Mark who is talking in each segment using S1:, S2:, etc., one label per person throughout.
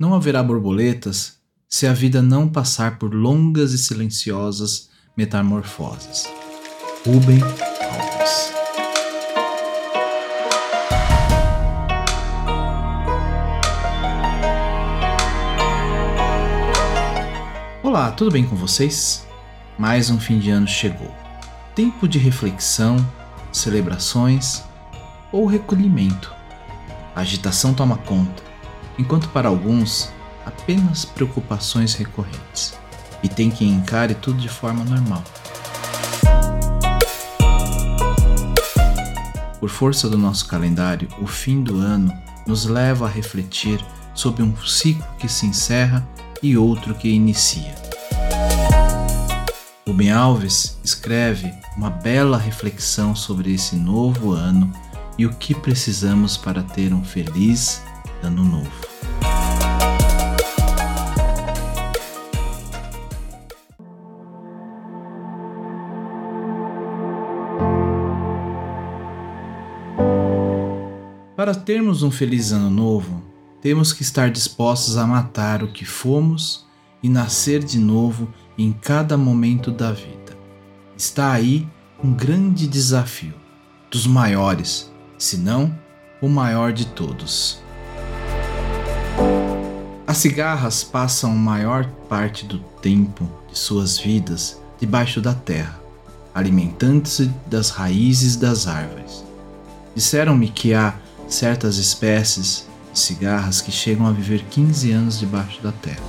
S1: Não haverá borboletas se a vida não passar por longas e silenciosas metamorfoses. Rubem Alves Olá, tudo bem com vocês? Mais um fim de ano chegou. Tempo de reflexão, celebrações ou recolhimento. A agitação toma conta, enquanto para alguns apenas preocupações recorrentes. E tem quem encare tudo de forma normal. Por força do nosso calendário, o fim do ano nos leva a refletir sobre um ciclo que se encerra e outro que inicia. Rubem Alves escreve uma bela reflexão sobre esse novo ano e o que precisamos para ter um feliz ano novo. Para termos um feliz ano novo, temos que estar dispostos a matar o que fomos e nascer de novo em cada momento da vida. Está aí um grande desafio, dos maiores, se não o maior de todos. As cigarras passam maior parte do tempo de suas vidas debaixo da terra, alimentando-se das raízes das árvores. Disseram-me que há certas espécies de cigarras que chegam a viver 15 anos debaixo da terra.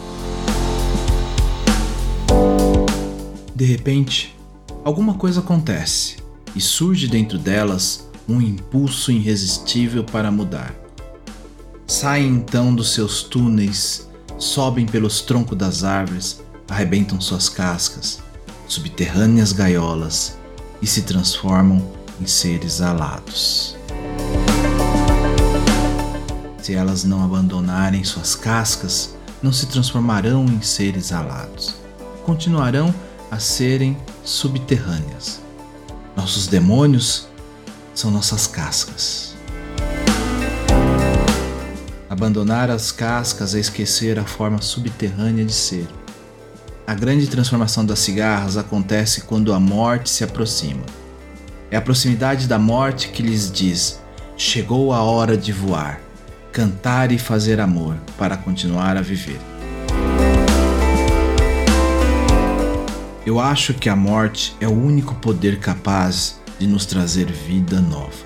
S1: De repente, alguma coisa acontece e surge dentro delas um impulso irresistível para mudar. Saem então dos seus túneis, sobem pelos troncos das árvores, arrebentam suas cascas, subterrâneas gaiolas e se transformam em seres alados. Se elas não abandonarem suas cascas, não se transformarão em seres alados. Continuarão a serem subterrâneas. Nossos demônios são nossas cascas. Abandonar as cascas é esquecer a forma subterrânea de ser. A grande transformação das cigarras acontece quando a morte se aproxima. É a proximidade da morte que lhes diz: chegou a hora de voar cantar e fazer amor para continuar a viver. Eu acho que a morte é o único poder capaz de nos trazer vida nova.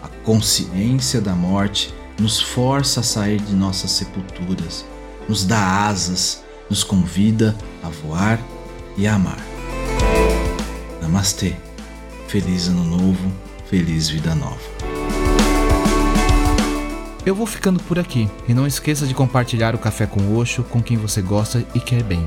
S1: A consciência da morte nos força a sair de nossas sepulturas, nos dá asas, nos convida a voar e a amar. Namastê. Feliz ano novo, feliz vida nova. Eu vou ficando por aqui e não esqueça de compartilhar o Café com Oxo com quem você gosta e quer bem.